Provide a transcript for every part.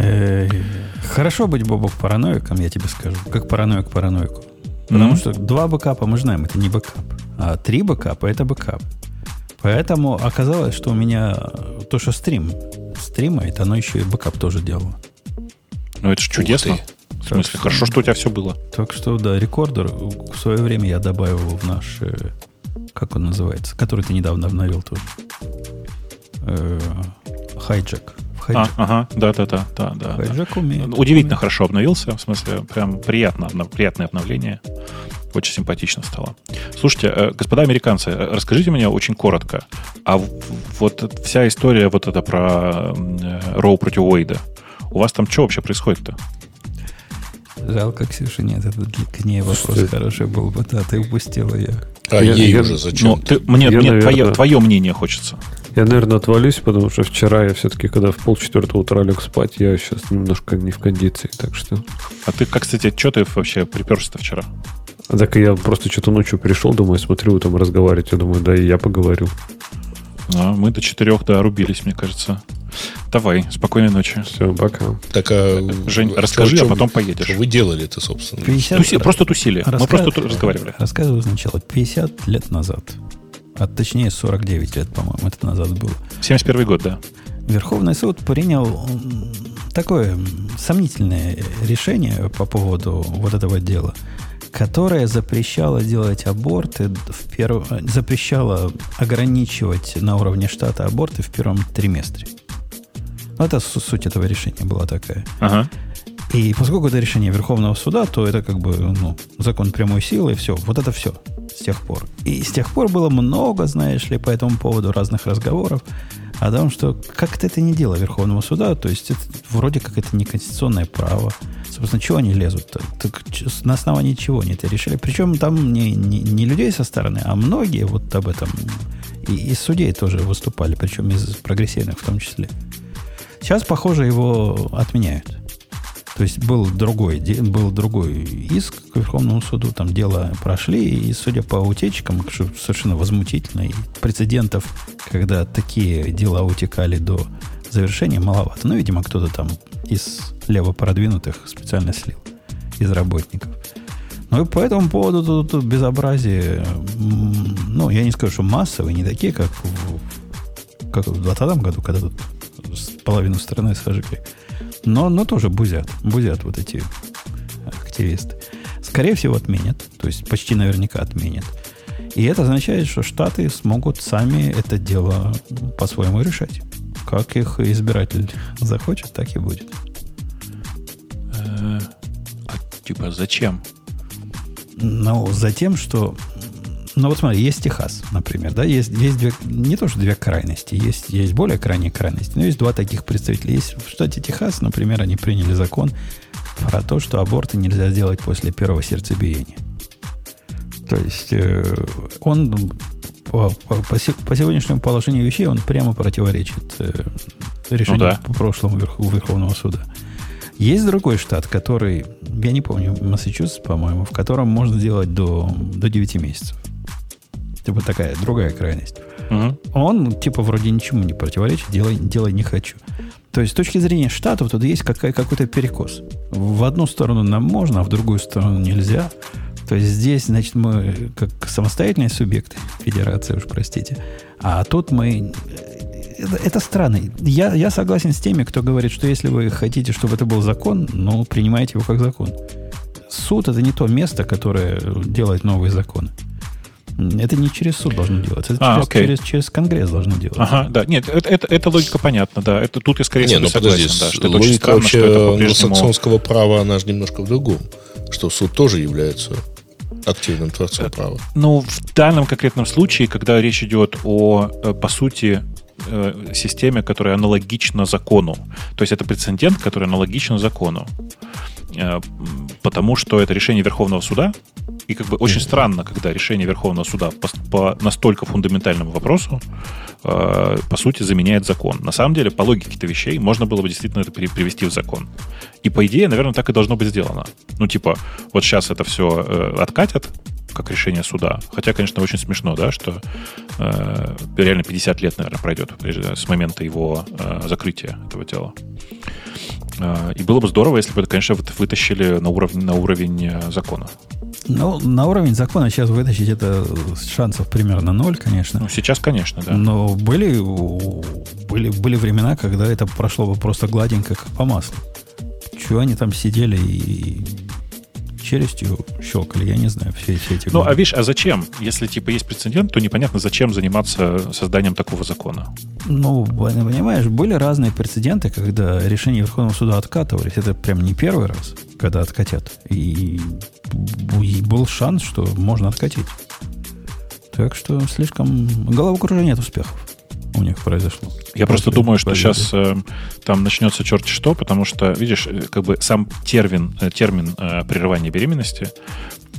Э, хорошо быть, Бобок, параноиком, я тебе скажу. Как параноик параноику. Потому mm-hmm. что два бэкапа, мы знаем, это не бэкап. А три бэкапа – это бэкап. Поэтому оказалось, что у меня то, что стрим стримает, оно еще и бэкап тоже делало. Ну, это же чудесно. В смысле, что, хорошо, что у тебя все было. Так что, да, рекордер в свое время я добавил в наш, э, как он называется, который ты недавно обновил тоже. Хайджек. А, ага, да, да, да, да, да. Умеет. Удивительно умеет. хорошо обновился, в смысле, прям приятно, приятное обновление. Очень симпатично стало. Слушайте, э, господа американцы, э, расскажите мне очень коротко, а вот вся история вот эта про Роу против Уэйда, у вас там что вообще происходит-то? Жалко, Ксюша, нет, это к ней вопрос что хороший был бы, да, ты упустила ее. А я, ей я, уже зачем? Ну, ты, мне я, мне наверное, твое, твое мнение хочется. Я, наверное, отвалюсь, потому что вчера я все-таки, когда в полчетвертого утра лег спать, я сейчас немножко не в кондиции, так что... А ты, как, кстати, что ты вообще приперся-то вчера? Так я просто что-то ночью пришел, думаю, смотрю, вы там разговариваете, я думаю, да и я поговорю. А, мы до четырех, да, рубились, мне кажется. Давай, спокойной ночи. Все, пока. Так, а Жень, расскажи, что, а потом поедешь. Что вы делали это, собственно? 50... Туси, просто тусили. Рассказ... Мы просто тут разговаривали. Рассказываю сначала. 50 лет назад. А точнее 49 лет, по-моему, это назад было. 71 год, да. Верховный суд принял такое сомнительное решение по поводу вот этого дела – которая запрещала делать аборты, в перв... запрещала ограничивать на уровне штата аборты в первом триместре. Ну, это суть этого решения была такая. Ага. И поскольку это решение Верховного суда, то это как бы ну, закон прямой силы, и все. Вот это все с тех пор. И с тех пор было много, знаешь ли, по этому поводу разных разговоров о том, что как-то это не дело Верховного суда, то есть это вроде как это не конституционное право. Собственно, чего они лезут-то? Так на основании чего они это решили? Причем там не, не, не людей со стороны, а многие вот об этом и из судей тоже выступали, причем из прогрессивных в том числе. Сейчас, похоже, его отменяют. То есть был другой, был другой иск к Верховному суду, там дело прошли, и судя по утечкам, что совершенно возмутительно, и прецедентов, когда такие дела утекали до завершения, маловато. Ну, видимо, кто-то там из лево продвинутых специально слил, из работников. Ну и по этому поводу тут, тут безобразие, ну, я не скажу, что массовые, не такие, как в, как в 2020 году, когда тут половину страны сожгли. Но, но тоже бузят. Бузят вот эти активисты. Скорее всего, отменят. То есть почти наверняка отменят. И это означает, что Штаты смогут сами это дело по-своему решать. Как их избиратель захочет, так и будет. Э, а, типа зачем? Ну, за тем, что ну вот смотри, есть Техас, например, да, есть, есть две, не то что две крайности, есть, есть более крайние крайности, но есть два таких представителя. Есть в штате Техас, например, они приняли закон про то, что аборты нельзя сделать после первого сердцебиения. То есть э, он по, по, по сегодняшнему положению вещей он прямо противоречит э, решению ну, да. по прошлому верх, Верховного суда. Есть другой штат, который, я не помню, Массачусетс, по-моему, в котором можно сделать до, до 9 месяцев. Типа такая другая крайность. Угу. Он, типа, вроде ничему не противоречит, делай, делай не хочу. То есть, с точки зрения штатов, тут есть какая, какой-то перекос. В одну сторону нам можно, а в другую сторону нельзя. То есть здесь, значит, мы как самостоятельные субъекты федерации, уж простите. А тут мы... Это, это странно. Я, я согласен с теми, кто говорит, что если вы хотите, чтобы это был закон, ну, принимайте его как закон. Суд это не то место, которое делает новые законы. Это не через суд должно делаться, это а, через, okay. через, через Конгресс должно делаться. Ага, да, нет, это, это, это логика понятна, да. Это тут я скорее не, ну, согласен, подожди, да, что логика странно, вообще что англосаксонского права, она же немножко в другом, что суд тоже является активным творцом э, права. Ну, в данном конкретном случае, когда речь идет о, э, по сути, э, системе, которая аналогична закону. То есть это прецедент, который аналогичен закону. Э, потому что это решение Верховного суда, и как бы очень странно, когда решение Верховного суда по, по настолько фундаментальному вопросу, э, по сути, заменяет закон. На самом деле, по логике этих вещей, можно было бы действительно это привести в закон. И по идее, наверное, так и должно быть сделано. Ну, типа, вот сейчас это все э, откатят, как решение суда. Хотя, конечно, очень смешно, да, что э, реально 50 лет, наверное, пройдет с момента его э, закрытия этого дела. Э, и было бы здорово, если бы это, конечно, вытащили на уровень, на уровень э, закона. Ну, на уровень закона сейчас вытащить это шансов примерно ноль, конечно. Ну, сейчас, конечно, да. Но были, были, были времена, когда это прошло бы просто гладенько, как по маслу. Чего они там сидели и челюстью щелкали, я не знаю, все, все эти Ну, годы. а видишь, а зачем? Если, типа, есть прецедент, то непонятно, зачем заниматься созданием такого закона. Ну, понимаешь, были разные прецеденты, когда решения Верховного суда откатывались. Это прям не первый раз, когда откатят. И, и был шанс, что можно откатить. Так что слишком головокружение от успехов у них произошло. Я просто думаю, что сейчас э, там начнется черт что, потому что, видишь, э, как бы сам термин, э, термин э, прерывания беременности,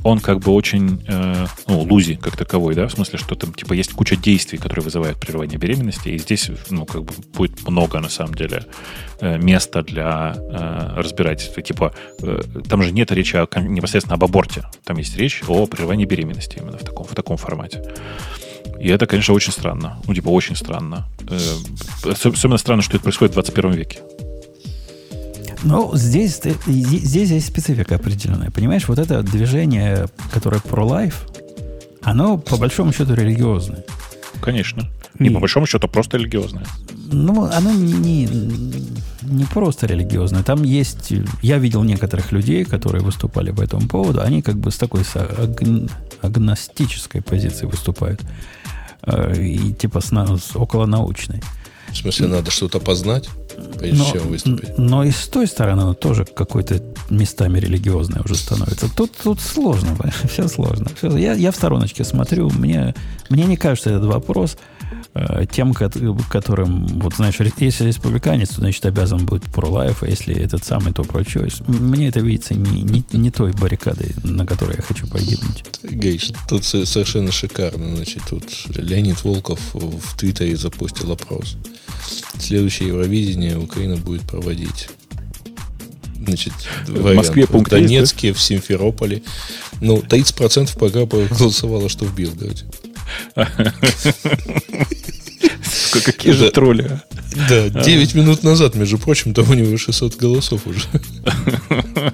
он как бы очень, э, ну, лузи как таковой, да, в смысле, что там, типа, есть куча действий, которые вызывают прерывание беременности, и здесь, ну, как бы будет много, на самом деле, э, места для э, разбирательства. Типа, э, там же нет речи о, непосредственно об аборте, там есть речь о прерывании беременности именно в таком, в таком формате. И это, конечно, очень странно. Ну, типа, очень странно. Э, особенно странно, что это происходит в 21 веке. Ну, здесь, здесь есть специфика определенная. Понимаешь, вот это движение, которое про life, оно по большому счету религиозное. Конечно. И, и по большому счету просто религиозное. Ну, оно не, не просто религиозное. Там есть... Я видел некоторых людей, которые выступали по этому поводу. Они как бы с такой с агностической позиции выступают. Э, и типа с, с околонаучной. В смысле, надо что-то познать, прежде но, чем выступить? Но и с той стороны оно тоже какой-то местами религиозное уже становится. Тут, тут сложно, все сложно. Все, я, я в стороночке смотрю, мне, мне не кажется этот вопрос тем, которым, вот знаешь, если республиканец, то, значит, обязан про лайф, а если этот самый, то про choice. Мне это видится не, не, не той баррикадой, на которой я хочу погибнуть. Гейш, тут совершенно шикарно. Значит, тут Леонид Волков в Твиттере запустил опрос. Следующее Евровидение Украина будет проводить значит, в Москве пункт в Донецке, есть, да? в Симферополе. Ну, 30% пока проголосовало, что в Белгороде. Какие же тролли. Да, 9 минут назад, между прочим, там у него 600 голосов уже.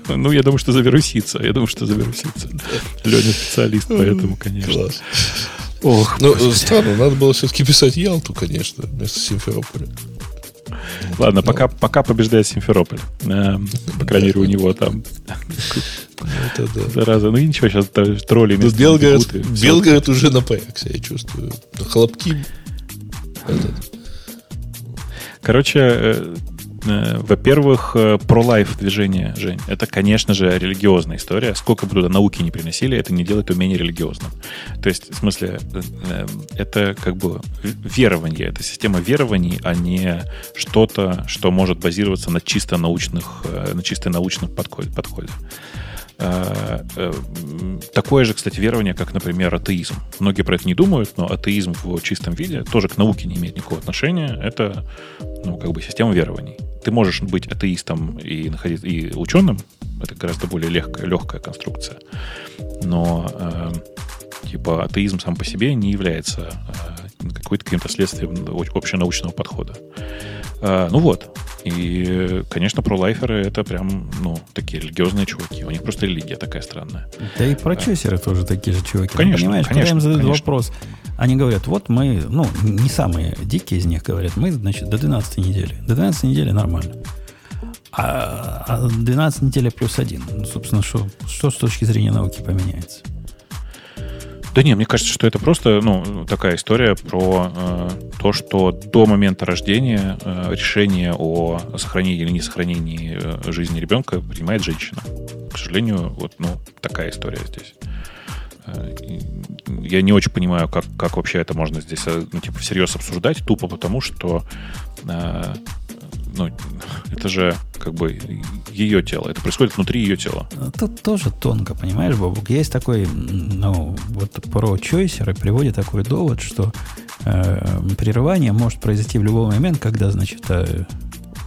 Ну, я думаю, что завирусится. Я думаю, что завирусится. Леня специалист, поэтому, конечно. Ох, ну, странно, надо было все-таки писать Ялту, конечно, вместо Симферополя. Ладно, пока, пока побеждает Симферополь. Э, по крайней мере, у него там это да. Зараза, ну и ничего, сейчас тролли ну, Белгород, Белгород уже напрягся, я чувствую. Хлопки. Короче, э, во-первых, э, про-лайф движение, Жень, это, конечно же, религиозная история. Сколько бы туда науки не приносили, это не делает его менее религиозным. То есть, в смысле, это как бы верование, это система верований, а не что-то, что может базироваться на чисто научных, на чисто научном подходе. Э, э, такое же, кстати, верование, как, например, атеизм. Многие про это не думают, но атеизм в чистом виде тоже к науке не имеет никакого отношения. Это, ну, как бы система верований. Ты можешь быть атеистом и, находить, и ученым, это гораздо более легкая, легкая конструкция. Но э, типа атеизм сам по себе не является э, каким-то следствием общенаучного подхода. Э, ну вот, и, конечно, пролайферы это прям, ну, такие религиозные чуваки. У них просто религия такая странная. Да и прочесеры тоже такие же чуваки. Конечно, Понимаешь, конечно, когда им задают конечно. вопрос, они говорят, вот мы, ну, не самые дикие из них говорят, мы, значит, до 12 недели. До 12 недели нормально. А 12 а недель плюс один. Ну, собственно, что, что с точки зрения науки поменяется? Да не, мне кажется, что это просто ну, такая история про э, то, что до момента рождения э, решение о сохранении или не сохранении э, жизни ребенка принимает женщина. К сожалению, вот ну, такая история здесь. Э, я не очень понимаю, как, как вообще это можно здесь э, ну, типа, всерьез обсуждать, тупо потому, что э, ну, это же как бы ее тело. Это происходит внутри ее тела. Тут тоже тонко, понимаешь, Бобук? Есть такой, ну, вот про чойсеры приводит такой довод, что э, прерывание может произойти в любой момент, когда, значит, э,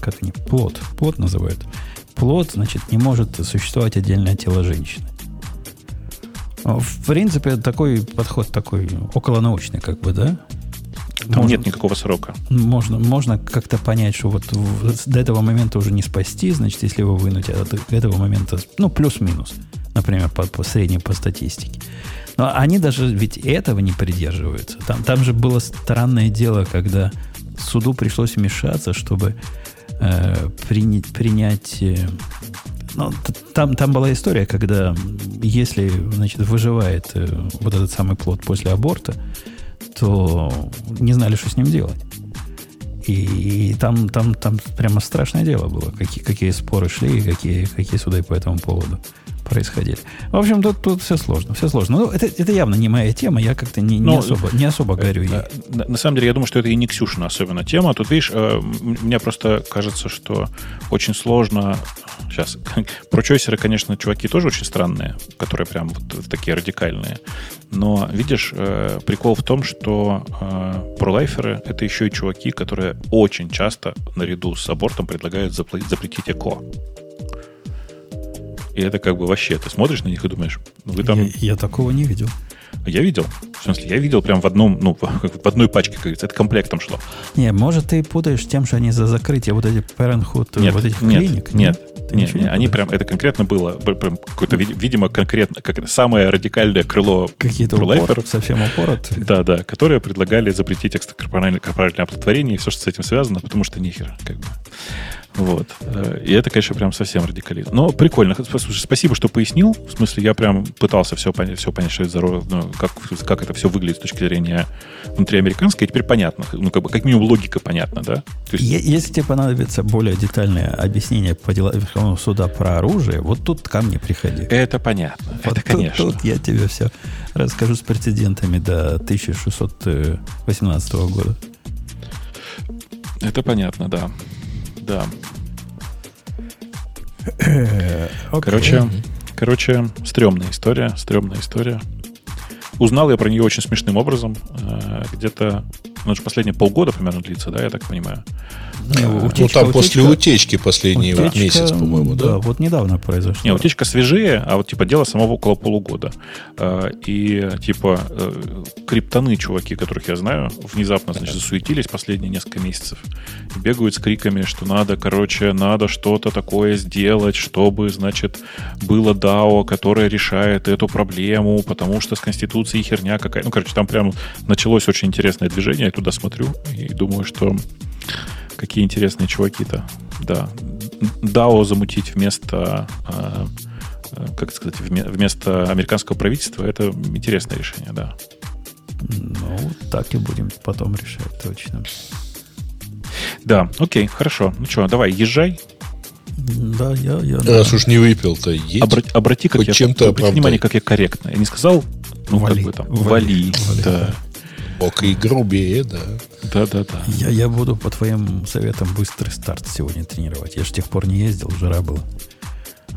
как они, плод, плод называют. Плод, значит, не может существовать отдельное тело женщины. В принципе, такой подход такой околонаучный, как бы, да? Там нет никакого срока. Можно, можно как-то понять, что вот до этого момента уже не спасти, значит, если его вынуть, а до этого момента, ну, плюс-минус, например, по, по средней по статистике. Но они даже ведь этого не придерживаются. Там, там же было странное дело, когда суду пришлось вмешаться, чтобы э, принять, принять э, ну, там, там была история, когда если значит, выживает э, вот этот самый плод после аборта, то не знали, что с ним делать. И, там, там, там прямо страшное дело было, какие, какие споры шли и какие, какие суды по этому поводу происходили. В общем, тут, тут все сложно, все сложно. Ну, это, это явно не моя тема, я как-то не, не Ну, особо, не особо горю ей. Э, На, на самом деле, я думаю, что это и не Ксюшина особенно тема. Тут, видишь, э, мне просто кажется, что очень сложно... Сейчас, про чойсеры, конечно, чуваки тоже очень странные, которые прям вот такие радикальные. Но, видишь, э, прикол в том, что э, пролайферы — это еще и чуваки, которые очень часто наряду с абортом предлагают запретить ЭКО. И это как бы вообще, ты смотришь на них и думаешь, вы там... я, я такого не видел. Я видел. В смысле, я видел прям в одном, ну, в одной пачке, как говорится. Это комплектом шло. Не, может, ты путаешь тем, что они за закрытие вот этих Parenthood, Нет, вот этих нет, клиник? нет, нет, ничего не нет, они прям, это конкретно было, прям какое-то, ви- видимо, конкретно, как это, самое радикальное крыло Какие-то упор, совсем упорот. Да, да, которые предлагали запретить экстракорпоральное корпоральное оплодотворение и все, что с этим связано, потому что нихер, как бы. Вот. Э, И это, конечно, прям совсем радикализм. Но прикольно. Слушай, спасибо, что пояснил. В смысле, я прям пытался все понять, все понять, что это за ну, как, как это все выглядит с точки зрения внутриамериканской. И теперь понятно. Ну, как бы, как минимум, логика понятна, да? То есть, Если тебе понадобится более детальное объяснение по делам Верховного суда про оружие, вот тут ко мне приходи. это понятно. Вот это, тут- конечно. Тут, я тебе все расскажу с прецедентами до 1618 года. Это понятно, да. Да. Окей. Короче, короче, стрёмная история, стрёмная история. Узнал я про нее очень смешным образом. Э, Где-то, ну, это же последние полгода примерно длится, да, я так понимаю. Ну, утечка- там после утечка- утечки последний вот утечка, месяц, по-моему, да? да? вот недавно произошло. Не, утечка свежее, а вот типа дело самого около полугода. Э, И типа э, криптоны, чуваки, которых я знаю, внезапно, значит, засуетились последние несколько месяцев. Бегают с криками, что надо, короче, надо что-то такое сделать, чтобы, значит, было DAO, которое решает эту проблему, потому что с Конституцией херня какая. Ну, короче, там прям началось очень интересное движение. Туда смотрю и думаю, что какие интересные чуваки-то. Да. DAO замутить вместо э, э, как сказать, вме- вместо американского правительства, это интересное решение, да. Ну, так и будем потом решать точно. Да, окей, хорошо. Ну что, давай, езжай. Да, я... я Раз уж не выпил-то, едь. Обра- обрати, как Хоть я, чем-то обрати внимание, как я корректно. Я не сказал, ну, Вали. как бы там, Вали. вали. Вали. Да, Ок, и грубее, да. да, да, да. Я, я буду по твоим советам быстрый старт сегодня тренировать. Я же с тех пор не ездил, жара была.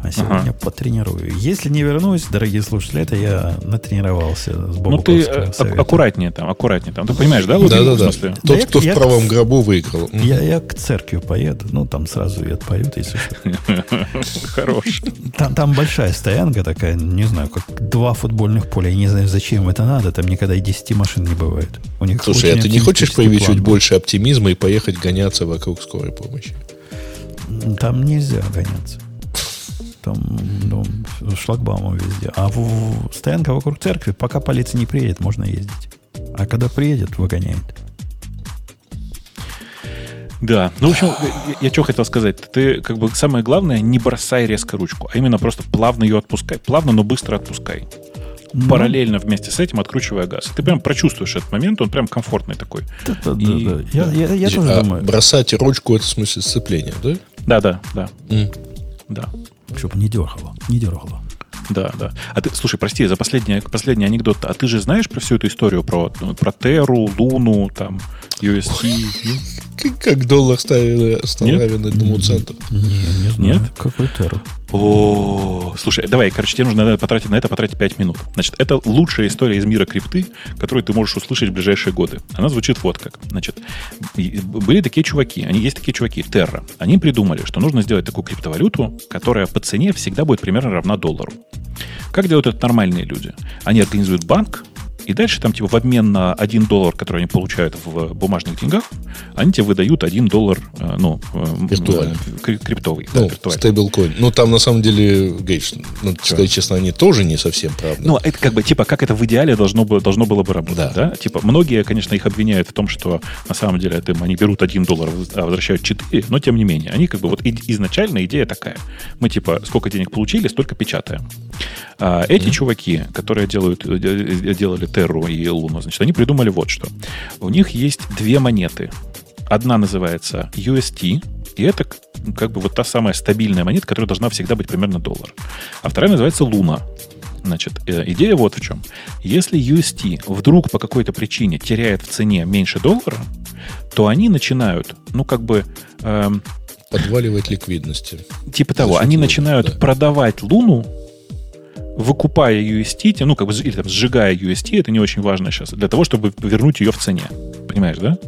А сегодня Ага. потренирую. Если не вернусь, дорогие слушатели, это я натренировался с Ну, ты э, совета. аккуратнее там, аккуратнее там. Ты понимаешь, да, в Да-да-да. смысле? Тот, кто я- в правом гробу выиграл. Я, я к церкви поеду, ну, там сразу и отпоют, если что. Хорош. Там, там большая стоянка такая, не знаю, как два футбольных поля. Я не знаю, зачем это надо, там никогда и 10 машин не бывает. У них Слушай, а ты не хочешь проявить план чуть больше оптимизма и поехать гоняться вокруг скорой помощи? Там нельзя гоняться. Там ну, шлагбаумом везде. А в, в- стоянка вокруг церкви, пока полиция не приедет, можно ездить. А когда приедет, выгоняет. Да, ну, в общем, я, я что хотел сказать. Ты, как бы, самое главное, не бросай резко ручку, а именно просто плавно ее отпускай. Плавно, но быстро отпускай. Ну, Параллельно вместе с этим откручивая газ. Ты прям прочувствуешь этот момент, он прям комфортный такой. Да, да, да, И- да. Я, я, я тоже А думаю, бросать ручку это в смысле сцепления, да? Да, да, да, М. да. Чтобы не дергало. Не дергало. Да, да. А ты, слушай, прости, за последний, последний анекдот. А ты же знаешь про всю эту историю про, ну, про Теру, Луну, там, UST? Как, доллар ставили, стал Нет? равен одному центу. Не. Нет? Какой террор. О, слушай, давай, короче, тебе нужно потратить, на это потратить 5 минут. Значит, это лучшая история из мира крипты, которую ты можешь услышать в ближайшие годы. Она звучит вот как. Значит, были такие чуваки, они есть такие чуваки, Terra. Они придумали, что нужно сделать такую криптовалюту, которая по цене всегда будет примерно равна доллару. Как делают это нормальные люди? Они организуют банк, И дальше там типа в обмен на 1 доллар, который они получают в бумажных деньгах, они тебе выдают 1 доллар, э, ну, э, Виртуальный. э, криптовый. да, Ну, виртуальный. стейблкоин. Ну, там на самом деле, Гейдж, ну, сказать честно, они тоже не совсем правда. Ну, это как бы, типа, как это в идеале должно было, должно было бы работать, Да. да. Типа, многие, конечно, их обвиняют в том, что на самом деле это, они берут 1 доллар, а возвращают 4, но тем не менее, они как бы вот изначально идея такая. Мы, типа, сколько денег получили, столько печатаем. А эти чуваки, которые делают, э, э, делали Терру и Луну, значит, они придумали вот что. У них есть две монеты. Одна называется UST, и это как бы вот та самая стабильная монета, которая должна всегда быть примерно доллар. А вторая называется Луна. Значит, э, идея вот в чем. Если UST вдруг по какой-то причине теряет в цене меньше доллара, то они начинают, ну, как бы, эм, Подваливать ликвидности. типа того, они Луны, начинают да. продавать Луну, выкупая UST, ну, как бы, или там, сжигая UST, это не очень важно сейчас, для того, чтобы вернуть ее в цене. Понимаешь, да?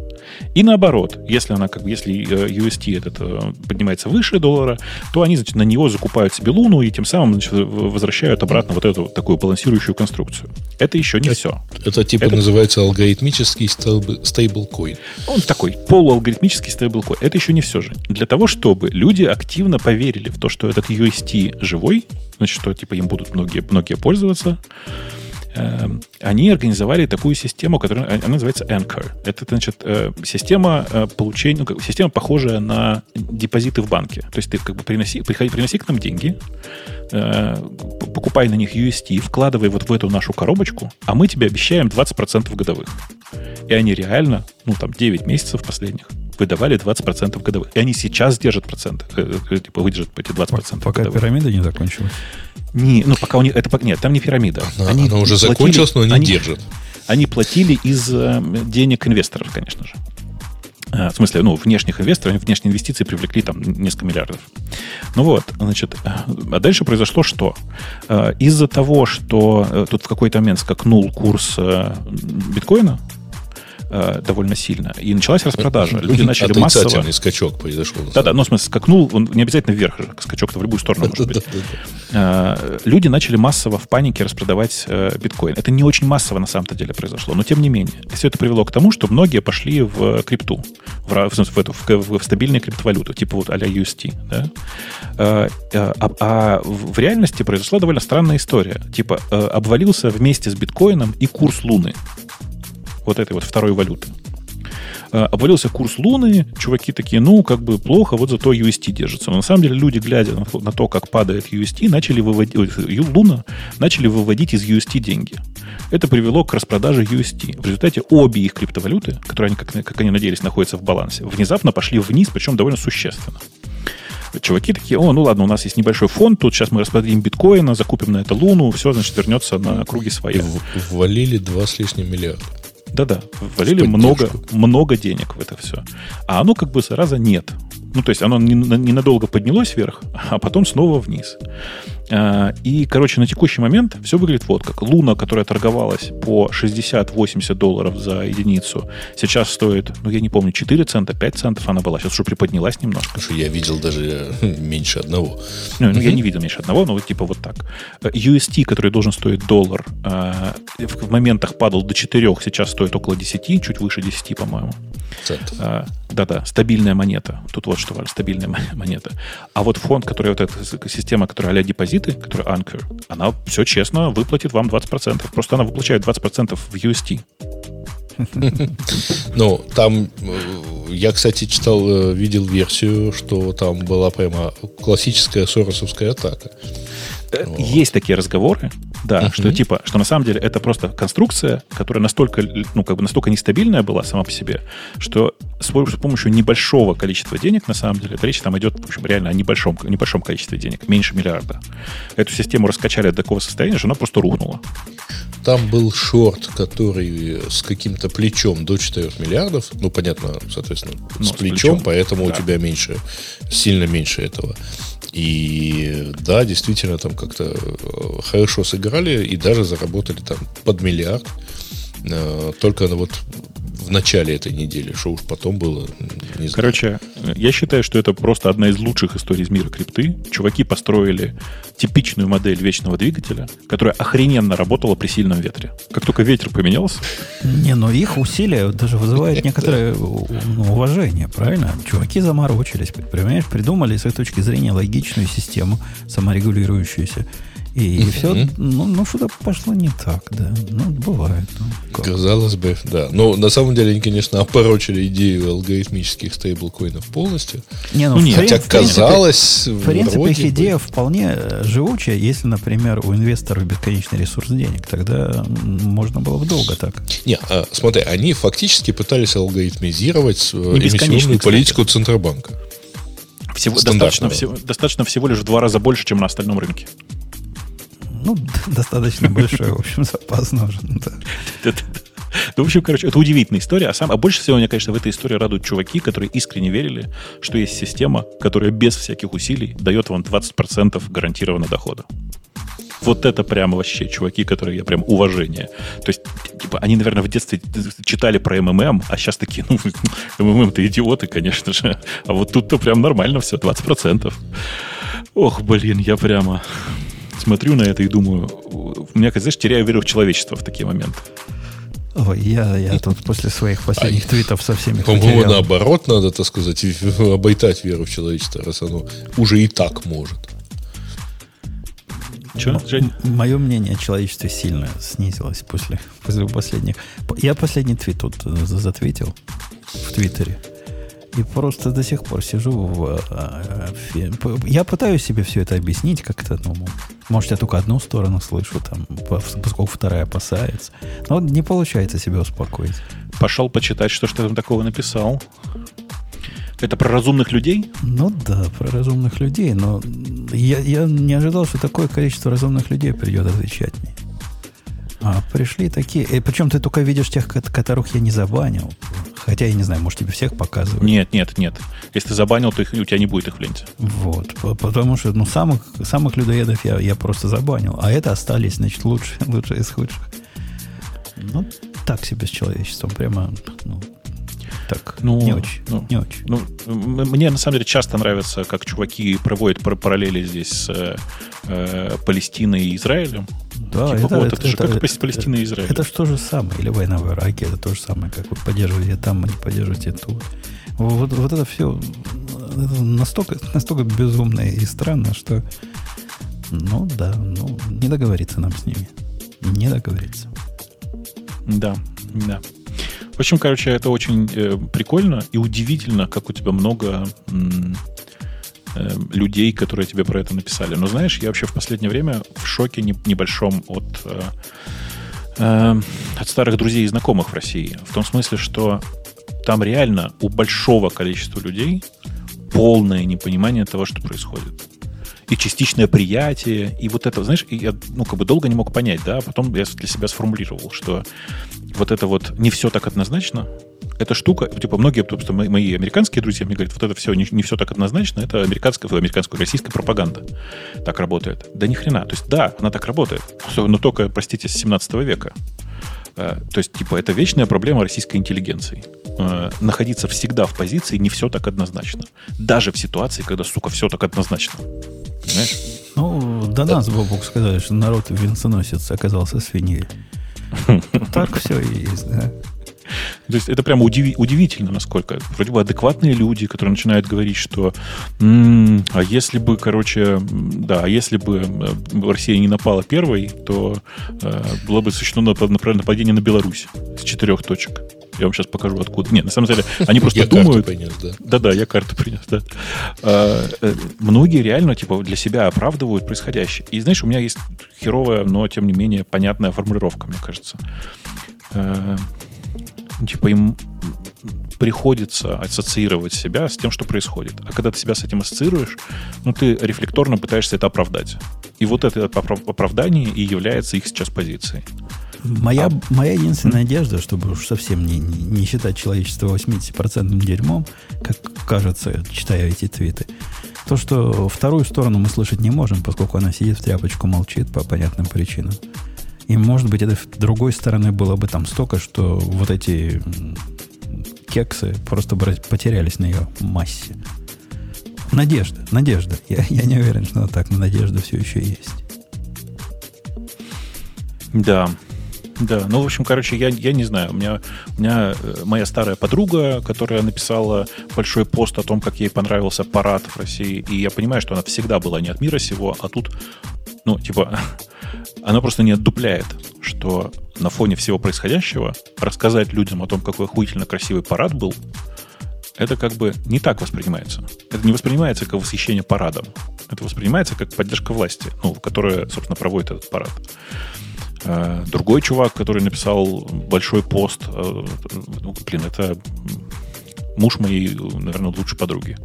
И наоборот, если она как если э, UST этот э, поднимается выше доллара, то они, значит, на него закупают себе луну и тем самым значит, возвращают обратно вот эту такую балансирующую конструкцию. Это еще не все. Это типа Это- называется алгоритмический стейбл- стейблкоин. Он такой полуалгоритмический стейблкоин. Это еще не все же. Для того, чтобы люди активно поверили в то, что этот UST живой, значит, что типа им будут многие, многие пользоваться, они организовали такую систему, которая она называется Anchor. Это, значит, э, система э, получения, ну, как- система, похожая на депозиты в банке. То есть ты как бы приноси, приходи, приноси к нам деньги, э, покупай на них UST, вкладывай вот в эту нашу коробочку, а мы тебе обещаем 20% годовых. И они реально, ну там 9 месяцев последних, выдавали 20% годовых. И они сейчас держат проценты, э, э, типа выдержат эти 20% Пока годовых. пирамида не закончилась. Не, ну пока у них, это, нет, там не пирамида. Она, Они она уже платили- закончилась, но они, они- держат. Они платили из э, денег инвесторов, конечно же. Э, В смысле, ну, внешних инвесторов, они внешние инвестиции привлекли там несколько миллиардов. Ну вот, значит, э, а дальше произошло что? Из-за того, что тут в какой-то момент скакнул курс биткоина э, довольно сильно, и началась распродажа. Люди начали массово... Скачок произошел. Да-да, ну, в смысле, скакнул, он не обязательно вверх же, скачок-то в любую сторону может быть. Э, люди начали массово в панике распродавать э, биткоин. Это не очень массово на самом-то деле произошло, но тем не менее. Все это привело к тому, что многие пошли в крипту, в, в, в эту, в, к- в стабильные криптовалюты, типа вот а-ля UST. Да? Э, э, А, а в в реальности произошла довольно странная история. Типа э, обвалился вместе с биткоином и курс Луны. Вот этой вот второй валюты. Э, Обвалился курс Луны, чуваки такие, ну, как бы плохо, вот зато UST держится. Но на самом деле люди, глядя на, то- как падает UST, начали выводить, Луна, начали выводить из UST деньги. Это привело к распродаже UST. В результате обе их криптовалюты, которые они, как, как они надеялись, находятся в балансе, внезапно пошли вниз, причем довольно существенно. Чуваки такие, о, ну ладно, у нас есть небольшой фонд, тут сейчас мы распродадим биткоина, закупим на это луну, все, значит, вернется на круги И своя. в- ввалили два с лишним миллиарда. Да-да, ввалили В много, много денег в это все. А оно как бы зараза нет. Ну, то есть оно не- ненадолго поднялось вверх, а потом снова вниз. А, И, короче, на текущий момент все выглядит вот как. Луна, которая торговалась по 60-80 долларов за единицу, сейчас стоит, ну, я не помню, 4 цента, 5 центов она была. Сейчас уже приподнялась немножко. Что я видел даже э, меньше одного. Ну, ну, я не видел меньше одного, но вот типа вот так. Э, UST, который должен стоить доллар, э, в моментах падал до 4, сейчас стоит около 10, чуть выше 10, по-моему. Центов. Да-да, стабильная монета. Тут вот что важно, стабильная мо- монета. А вот фонд, который вот эта система, которая а депозиты, которая Anchor, она все честно выплатит вам 20%. Просто она выплачивает 20% в UST. Ну, там, э, я, кстати, читал, э, видел версию, что там была прямо классическая соросовская атака. Э, Вот. Есть такие разговоры, да, Мгм. что типа, что на самом деле это просто конструкция, которая настолько, ну, как бы настолько нестабильная была сама по себе, что с пом- с помощью небольшого количества денег, на самом деле, речь там идет, в общем, реально о небольшом, небольшом количестве денег, меньше миллиарда. Эту систему раскачали до такого состояния, что она просто рухнула. Там был шорт, который с каким-то плечом до 4 миллиардов. Ну, понятно, соответственно, Ну, с, плечом, плечом, поэтому да. у тебя меньше, сильно меньше этого. И да, действительно, там как-то э, хорошо сыграли и даже заработали там под миллиард. Э, Только ну, вот в начале этой недели. Что уж потом было, не знаю. Короче, я считаю, что это просто одна из лучших историй из мира крипты. Чуваки построили типичную модель вечного двигателя, которая охрененно работала при сильном ветре. Как только ветер поменялся, Не, но их усилия даже вызывают некоторое уважение, правильно? Чуваки заморочились, понимаешь, придумали с этой точки зрения логичную систему, саморегулирующуюся. И, Мгм. все, ну, ну, что-то пошло не так, да. Ну, бывает. ну, как. Казалось бы, да. Но на самом деле они, конечно, опорочили идею алгоритмических стейблкоинов полностью. Не, ну, Ну, нет, Хотя в принципе- казалось, В принципе, вроде их бы. идея вполне э, живучая, если, например, у инвесторов бесконечный ресурс денег. Тогда можно было бы долго так. Не, а, смотри, они фактически пытались алгоритмизировать э, эмиссионную кстати. политику Центробанка. всего, достаточно, всего, достаточно всего лишь в два раза больше, чем на остальном рынке. Ну, достаточно большой, в общем, запас нужен. да. Ну, в общем, короче, это удивительная история. А, сам, а больше всего меня, конечно, в этой истории радуют чуваки, которые искренне верили, что есть система, которая без всяких усилий дает вам 20% гарантированного дохода. Вот это прямо вообще чуваки, которые я прям уважение. То есть, типа, они, наверное, в детстве читали про МММ, а сейчас такие, ну, МММ-то идиоты, конечно же. А вот тут-то прям нормально все, 20%. Ох, блин, я прямо смотрю на это и думаю, у меня, знаешь, теряю веру в человечество в такие моменты. Ой, я, я тут после своих последних твитов со всеми По-моему, потерял. наоборот, надо, так сказать, обайтать веру в человечество, раз оно уже и так может. Че, Жень? Мое мнение о человечестве сильно снизилось после, после последних. Я последний твит тут э, за- затвитил в Твиттере. И просто до сих пор сижу в... п- Я пытаюсь себе все это объяснить как-то. Ну, может, я только одну сторону слышу, там, по- поскольку вторая опасается. Но вот не получается себя успокоить. Пошел почитать, что ж ты там такого написал. Это про разумных людей? Ну да, про разумных людей, но я, я не ожидал, что такое количество разумных людей придет отвечать мне. А пришли такие. И причем ты только видишь тех, ко- которых я не забанил. Хотя я не знаю, может тебе всех показывать. Нет, нет, нет. Если ты забанил, то их, у тебя не будет их в ленте. Вот. по- Потому что ну, самых, самых людоедов я, я просто забанил. А это остались, значит, лучшие, лучшие из худших. Ну, так себе с человечеством. Прямо, ну, так, Ну, не очень. ну. не очень. Ну, мне на самом деле часто нравится, как чуваки проводят пар- параллели здесь с э, э, Палестиной и Израилем. Да, Типа, вот, это же как Палестина Палестина и Израиль. Это же то же самое. Или война в Ираке, это то же самое, как вы поддерживаете там, а не поддерживаете тут. Вот, вот это все настолько, настолько безумно и странно, что ну да, ну не договориться нам с ними. Не договориться. Да, да. В общем, короче, это очень э, прикольно и удивительно, как у тебя много м, э, людей, которые тебе про это написали. Но знаешь, я вообще в последнее время в шоке не- небольшом от, э, э, от старых друзей и знакомых в России. В том смысле, что там реально у большого количества людей полное непонимание того, что происходит. И частичное приятие, и вот это, знаешь, я, ну, как бы долго не мог понять, да, а потом я для себя сформулировал, что вот это вот не все так однозначно, эта штука, типа многие, что мои, мои американские друзья мне говорят, вот это все не, не все так однозначно, это американская, американская, российская пропаганда так работает. Да ни хрена. То есть да, она так работает, но только, простите, с 17 века. Э, То есть, типа, это вечная проблема российской интеллигенции. Э, Находиться всегда в позиции не все так однозначно. Даже в ситуации, когда, сука, все так однозначно. Понимаешь? Ну, до нас, Бобук, сказали, что народ венценосец оказался свиньей. Так все и есть, да. То есть это прямо удиви- удивительно, насколько вроде бы адекватные люди, которые начинают говорить, что «М, а если бы, короче, да, а если бы э, Россия не напала первой, то э, было бы нап- нападение на Беларусь с четырех точек. Я вам сейчас покажу откуда. Нет, на самом деле, они просто Я карту думают... принес, да. Да-да, я карту принес, да. А, э, Многие реально, типа, для себя оправдывают происходящее. И знаешь, у меня есть херовая, но, тем не менее, понятная формулировка, мне кажется. Типа, им приходится ассоциировать себя с тем, что происходит. А когда ты себя с этим ассоциируешь, ну, ты рефлекторно пытаешься это оправдать. И вот это оправ- оправдание и является их сейчас позицией. Моя, моя единственная надежда, чтобы уж совсем не, не, не считать человечество 80% дерьмом, как кажется, читая эти твиты, то, что вторую сторону мы слышать не можем, поскольку она сидит в тряпочку, молчит по понятным причинам. И, может быть, это с другой стороны было бы там столько, что вот эти кексы просто потерялись на ее массе. Надежда, надежда. Я, я не уверен, что так, но надежда все еще есть. Да, да, ну, в общем, короче, я, я не знаю. У меня, у меня э, моя старая подруга, которая написала большой пост о том, как ей понравился парад в России, и я понимаю, что она всегда была не от мира сего, а тут, ну, типа, она просто не отдупляет, что на фоне всего происходящего рассказать людям о том, какой охуительно красивый парад был, это как бы не так воспринимается. Это не воспринимается как восхищение парадом. Это воспринимается как поддержка власти, ну, которая, собственно, проводит этот парад. Э, другой чувак, который написал большой пост, э, ну, блин, это муж моей, наверное, лучшей подруги,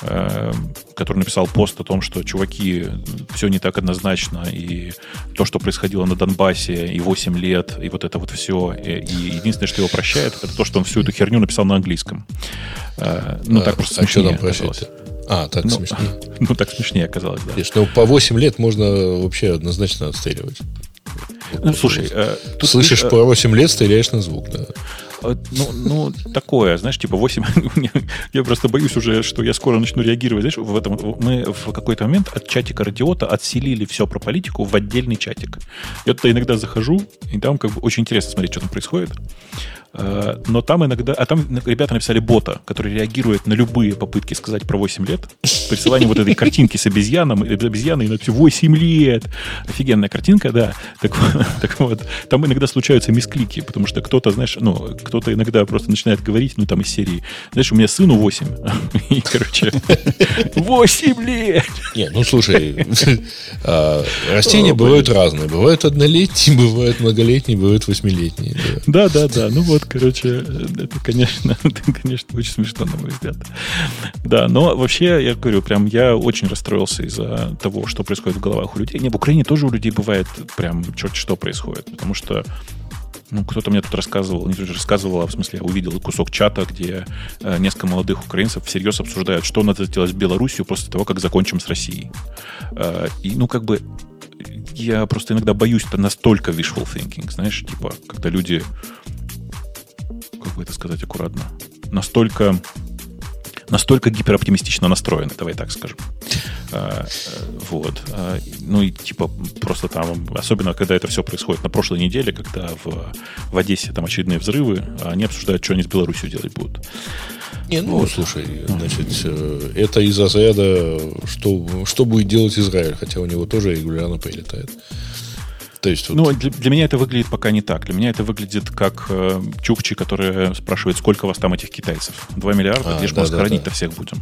который написал пост о том, что, чуваки, все не так однозначно, и то, что происходило на Донбассе, и 8 лет, и вот это вот все, и, единственное, что его прощает, это то, что он всю эту херню написал на английском. Ну, а, так просто а смешнее оказалось. А, так ну, смешнее. Ну, так смешнее оказалось, да. Видишь, ну, по 8 лет можно вообще однозначно отстреливать. Ну, слушай, э, слышишь э, по 8 лет, стреляешь на звук, да. Э, ну, ну, такое, знаешь, типа 8... я просто боюсь уже, что я скоро начну реагировать. Знаешь, в этом мы в какой-то момент от чатика радиота отселили все про политику в отдельный чатик. Я туда иногда захожу, и там как бы очень интересно смотреть, что там происходит. Э, но там иногда... А там ребята написали бота, который реагирует на любые попытки сказать про 8 лет. Присылание вот этой картинки с обезьяном, обезьяной, и написано 8 лет. Офигенная картинка, да. Так, так вот, там иногда случаются мисклики, потому что кто-то, знаешь, ну, кто-то иногда просто начинает говорить, ну, там из серии, знаешь, у меня сыну 8. И, короче, 8 лет! Не, ну, слушай, а, растения бывают разные. Бывают однолетние, бывают многолетние, бывают восьмилетние. Да, да, да. Ну вот, короче, это, конечно, это, конечно, очень смешно, на мой взгляд. Да, но вообще, я говорю, прям я очень расстроился из-за того, что происходит в головах у людей. Не, в Украине тоже у людей бывает прям черт что происходит, потому что ну, кто-то мне тут рассказывал, не рассказывал, а в смысле, я увидел кусок чата, где э, несколько молодых украинцев всерьез обсуждают, что надо сделать с Белоруссией после того, как закончим с Россией. Э, и, ну, как бы, я просто иногда боюсь, это настолько wishful thinking, знаешь, типа, когда люди как бы это сказать аккуратно, настолько настолько гипероптимистично настроены, давай так скажем. А, вот. А, ну и типа просто там, особенно когда это все происходит на прошлой неделе, когда в, в Одессе там очередные взрывы, они обсуждают, что они с Беларусью делать будут. Не, ну, вот. слушай, значит, э, это из разряда, что, что будет делать Израиль, хотя у него тоже регулярно прилетает. То есть, вот... Ну, для, для меня это выглядит пока не так. Для меня это выглядит как э, Чукчи, который спрашивает, сколько у вас там этих китайцев? Два миллиарда? А, Где же да, мы да, сохранить-то да. всех будем?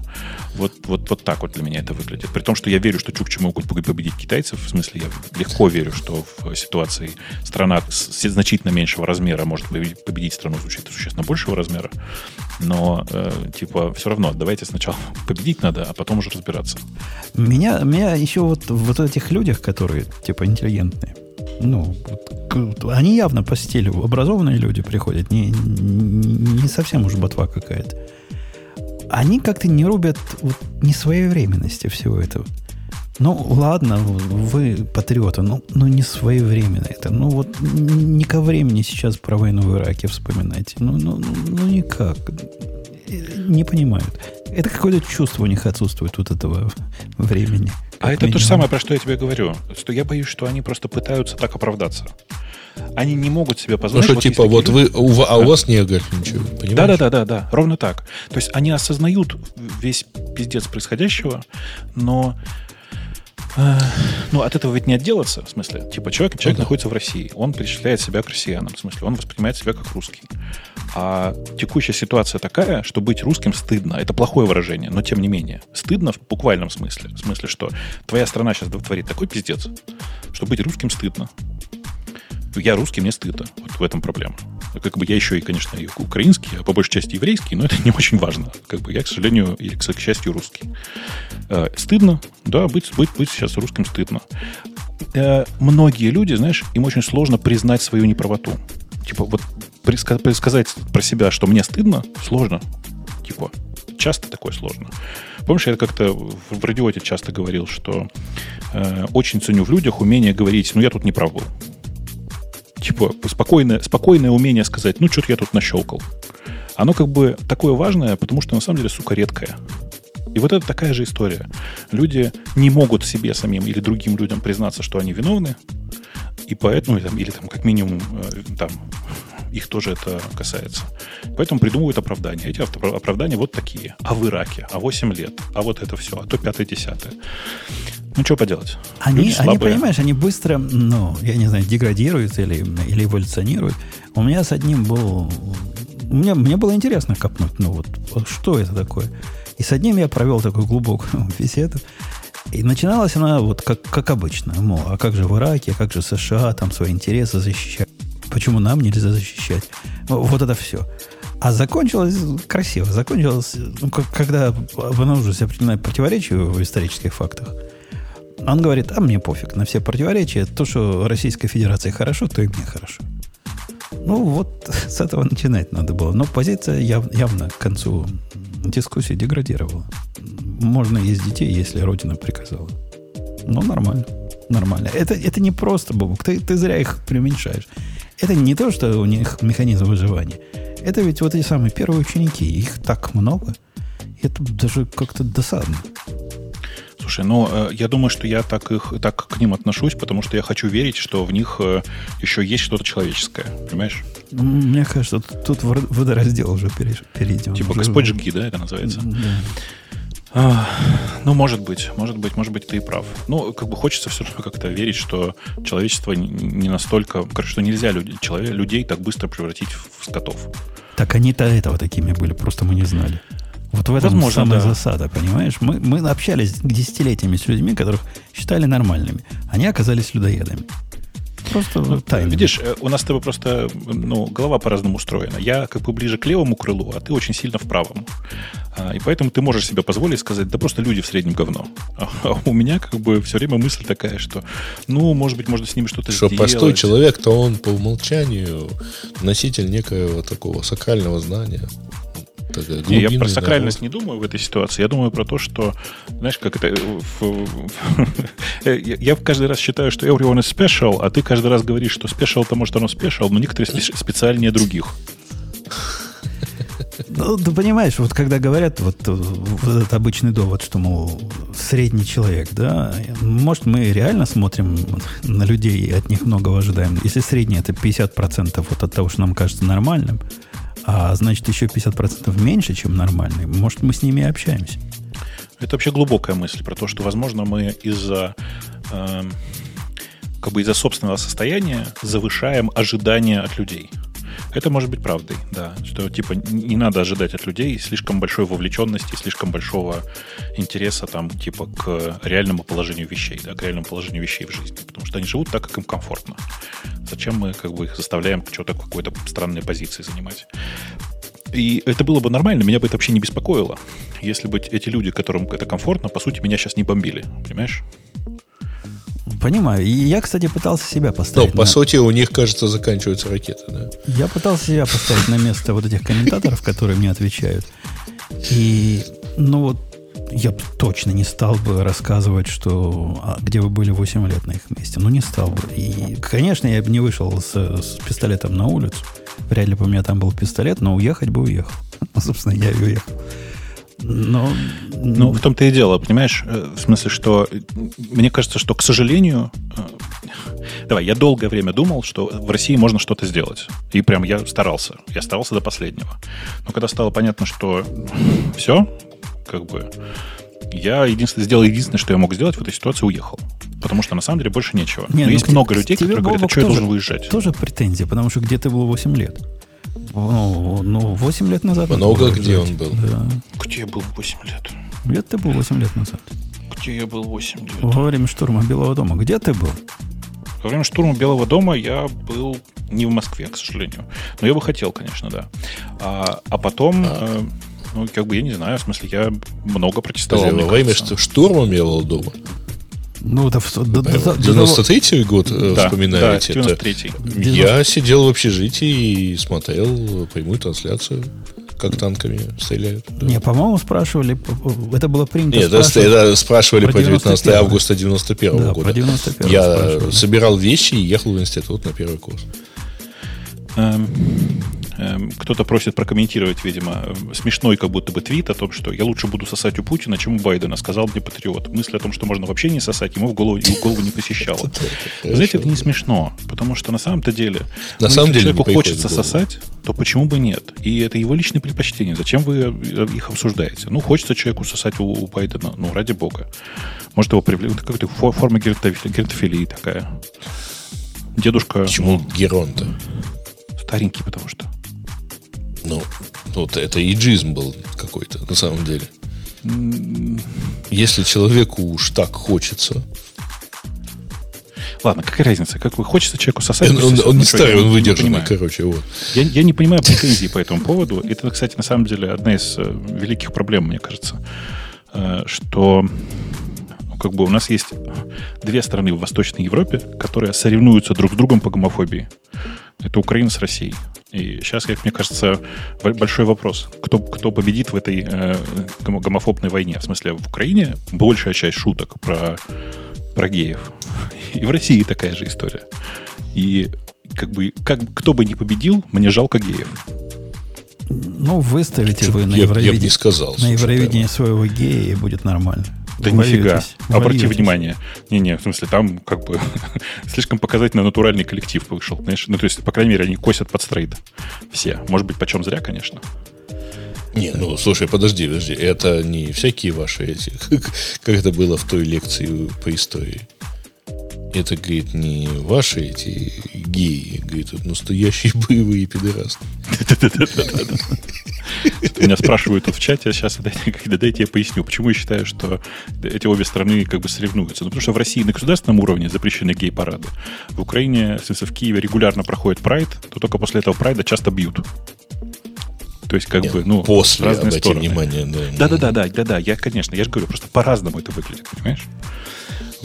Вот, вот, вот так вот для меня это выглядит. При том, что я верю, что Чукчи могут победить китайцев. В смысле, я легко верю, что в ситуации страна с значительно меньшего размера может победить страну существенно большего размера. Но, э, типа, все равно, давайте сначала победить надо, а потом уже разбираться. Меня, меня еще вот в этих людях, которые, типа, интеллигентные, ну, они явно по стилю образованные люди приходят, не, не, совсем уж ботва какая-то. Они как-то не рубят вот несвоевременности всего этого. Ну, ладно, вы патриоты, но, но не своевременно это. Ну, вот не ко времени сейчас про войну в Ираке вспоминайте. Ну, ну, ну, ну никак. Не понимают. Это какое-то чувство у них отсутствует вот этого времени. А это то же самое, про что я тебе говорю. Что я боюсь, что они просто пытаются так оправдаться. Они не могут себе позволить. Ну что, вот типа, вот вы, у, а у вас не ничего, понимаешь? Да, да, да, да, да, ровно так. То есть они осознают весь пиздец происходящего, но ну, от этого ведь не отделаться, в смысле. Типа, человек, человек находится в России, он причисляет себя к россиянам, в смысле, он воспринимает себя как русский. А текущая ситуация такая, что быть русским стыдно. Это плохое выражение, но тем не менее. Стыдно в буквальном смысле. В смысле, что твоя страна сейчас творит такой пиздец, что быть русским стыдно. Я русский, мне стыдно. Вот в этом проблема. Как бы я еще и, конечно, и украинский, а по большей части еврейский, но это не очень важно. Как бы я, к сожалению, или, к счастью, русский. Э, стыдно, да, быть, быть, быть сейчас русским стыдно. Э, многие люди, знаешь, им очень сложно признать свою неправоту. Типа, вот предсказать про себя, что мне стыдно, сложно. Типа, часто такое сложно. Помнишь, я как-то в радиоте часто говорил, что э, очень ценю в людях умение говорить, ну, я тут не прав был. Типа спокойное, спокойное умение сказать, ну, что-то я тут нащелкал. Оно как бы такое важное, потому что на самом деле, сука, редкое. И вот это такая же история. Люди не могут себе самим или другим людям признаться, что они виновны, и поэтому, или там, или там как минимум, э, там, их тоже это касается. Поэтому придумывают оправдания. Эти оправдания вот такие. А в Ираке, а 8 лет, а вот это все, а то 5-10. Ну, что поделать? Они, они, понимаешь, они быстро, ну, я не знаю, деградируют или, или эволюционируют. У меня с одним был... Мне, мне было интересно копнуть, ну вот, что это такое. И с одним я провел такую глубокую беседу. И начиналась она вот как, как обычно. Мол, а как же в Ираке, а как же США там свои интересы защищают? Почему нам нельзя защищать? Вот это все. А закончилось красиво. Закончилось, ну, как, когда обнаружилось определенное противоречие в исторических фактах. Он говорит, а мне пофиг на все противоречия. То, что Российской Федерации хорошо, то и мне хорошо. Ну, вот с этого начинать надо было. Но позиция яв, явно к концу дискуссии деградировала. Можно есть детей, если Родина приказала. Ну, нормально. Нормально. Это, это не просто, Бобук. Ты, ты зря их преуменьшаешь. Это не то, что у них механизм выживания. Это ведь вот эти самые первые ученики. Их так много. Это даже как-то досадно. Слушай, ну, э, я думаю, что я так, их, так к ним отношусь, потому что я хочу верить, что в них э, еще есть что-то человеческое. Понимаешь? Мне кажется, тут водораздел уже перейдем. Типа Господь жги, да, это называется? Да. А, ну, может быть, может быть, может быть, ты и прав. Ну, как бы хочется все равно как-то верить, что человечество не настолько... Короче, что нельзя людей, человек, людей так быстро превратить в скотов. Так они-то этого такими были, просто мы не знали. Вот в этом Возможно, самая да. засада, понимаешь? Мы, мы общались десятилетиями с людьми, которых считали нормальными. Они оказались людоедами. Просто ну, тайна. Видишь, э, у нас с тобой просто ну, голова по-разному устроена. Я как бы ближе к левому крылу, а ты очень сильно в правом. А, и поэтому ты можешь себе позволить сказать, да просто люди в среднем говно. А у меня как бы все время мысль такая, что, ну, может быть, можно с ними что-то что сделать. Что простой человек, то он по умолчанию носитель некоего такого сакрального знания. Не, я про сакральность народ. не думаю в этой ситуации. Я думаю про то, что, знаешь, как это... я каждый раз считаю, что everyone is special, а ты каждый раз говоришь, что special, то может оно special, но некоторые специальнее других. Ну, ты понимаешь, вот когда говорят вот, вот этот обычный довод, что, мол, средний человек, да, может, мы реально смотрим на людей и от них многого ожидаем. Если средний это 50% вот от того, что нам кажется нормальным, а значит еще 50% меньше, чем нормальные, может, мы с ними и общаемся. Это вообще глубокая мысль про то, что, возможно, мы из-за э, как бы из-за собственного состояния завышаем ожидания от людей. Это может быть правдой, да. Что типа не надо ожидать от людей слишком большой вовлеченности, слишком большого интереса там, типа, к реальному положению вещей, да, к реальному положению вещей в жизни. Потому что они живут так, как им комфортно. Зачем мы как бы их заставляем что-то какой-то странной позиции занимать? И это было бы нормально, меня бы это вообще не беспокоило, если бы эти люди, которым это комфортно, по сути, меня сейчас не бомбили. Понимаешь? Понимаю. И я, кстати, пытался себя поставить. Но, по на... сути, у них, кажется, заканчиваются ракеты, да? Я пытался себя поставить на место вот этих комментаторов, которые мне отвечают. И, ну вот, я бы точно не стал бы рассказывать, что а, где вы были 8 лет на их месте. Ну, не стал бы. И, конечно, я бы не вышел с, с пистолетом на улицу. Вряд ли бы у меня там был пистолет, но уехать бы уехал. Собственно, я и уехал. Но... Ну, в том-то и дело, понимаешь? Э, в смысле, что э, мне кажется, что, к сожалению, э, давай, я долгое время думал, что в России можно что-то сделать. И прям я старался. Я старался до последнего. Но когда стало понятно, что все, как бы, я единственное, сделал единственное, что я мог сделать в этой ситуации, уехал. Потому что на самом деле больше нечего. Не, Но ну, есть много людей, которые говорят, а что я должен выезжать? Тоже претензия, потому что где ты был 8 лет. Ну, ну, 8 лет назад. Много где он был. Да. Где я был 8 лет? Где ты был 8 лет назад? Где я был 8 лет? Во время штурма Белого дома. Где ты был? Во время штурма Белого дома я был не в Москве, к сожалению. Но я бы хотел, конечно, да. А, а потом, а. Э, ну, как бы, я не знаю, в смысле, я много протестовал. Во время штурма Белого дома? Ну, это... 93-й год э, да, вспоминаете? Да, 93-й. Я сидел в общежитии и смотрел прямую трансляцию как танками стреляют. Да. Не, по-моему, спрашивали, это было принято Нет, спрашивать это спрашивали про 19 августа 91 -го да, года. Про 91 Я собирал вещи и ехал в институт на первый курс. Эм, кто-то просит прокомментировать, видимо, э, смешной как будто бы твит о том, что я лучше буду сосать у Путина, чем у Байдена, сказал мне патриот. Мысль о том, что можно вообще не сосать, ему в голову, в голову не посещала. Знаете, это не смешно, потому что на самом-то деле, На ну, самом если деле человеку хочется сосать, то почему бы нет? И это его личное предпочтение. Зачем вы э, их обсуждаете? Ну, хочется человеку сосать у, у Байдена, ну, ради бога. Может, его привлекли. Фо- форма геронтофилии такая. Дедушка Почему Герон-то? старенький, потому что. Ну, вот это иджизм был какой-то, на самом деле. Если человеку уж так хочется, Ладно, какая разница? Как вы хочется человеку сосать? он, он- он не старый, он выдержанный, короче, вот. Я, я не понимаю претензий по этому поводу. Это, кстати, на самом деле одна из э, великих проблем, мне кажется, Э, что ну, как бы у нас есть две страны в Восточной Европе, которые соревнуются друг с другом по гомофобии. Это Украина с Россией. И сейчас, как мне кажется, большой вопрос. Кто, кто победит в этой э, гомо- гомофобной войне? В смысле, в Украине большая часть шуток про, про геев. И в России такая же история. И как бы, как, кто бы ни победил, мне жалко геев. Ну, выставите вы на я, я бы не сказал. на Евровидении своего гея, и будет нормально. Да нифига. Обрати внимание. Не-не, в смысле, там как бы слишком показательно натуральный коллектив вышел. Знаешь? Ну, то есть, по крайней мере, они косят под стрейд. Все. Может быть, почем зря, конечно. Не, ну, слушай, подожди, подожди. Это не всякие ваши эти, как это было в той лекции по истории. Это, говорит, не ваши эти геи, говорит, это настоящие боевые пидорасты. Меня спрашивают тут в чате, сейчас дайте, я поясню, почему я считаю, что эти обе страны как бы соревнуются. Ну, потому что в России на государственном уровне запрещены гей-парады. В Украине, в смысле, в Киеве регулярно проходит прайд, то только после этого прайда часто бьют. То есть, как Нет, бы, ну, После, разные обрати стороны. внимание, да. Да, да, да, да, да, да. Я, конечно, я же говорю, просто по-разному это выглядит, понимаешь?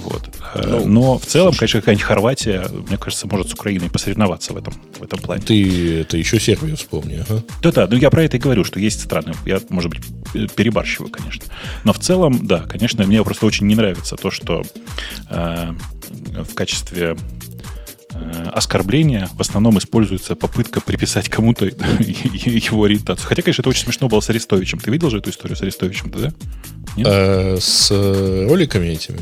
Вот. Э, Ну, Но в целом, конечно, какая-нибудь Хорватия, мне кажется, может с Украиной посоревноваться в этом, в этом плане. Ты это еще Сербию вспомни, ага. Да-да, ну я про это и говорю, что есть страны. Я, может быть, э, перебарщиваю, конечно. Но в целом, да, конечно, мне просто очень не нравится то, что э, в качестве э, оскорбления в основном используется попытка приписать кому-то его ориентацию. Хотя, конечно, это очень смешно было с Арестовичем. Ты видел же эту историю с Арестовичем, да? Нет? А с роликами этими?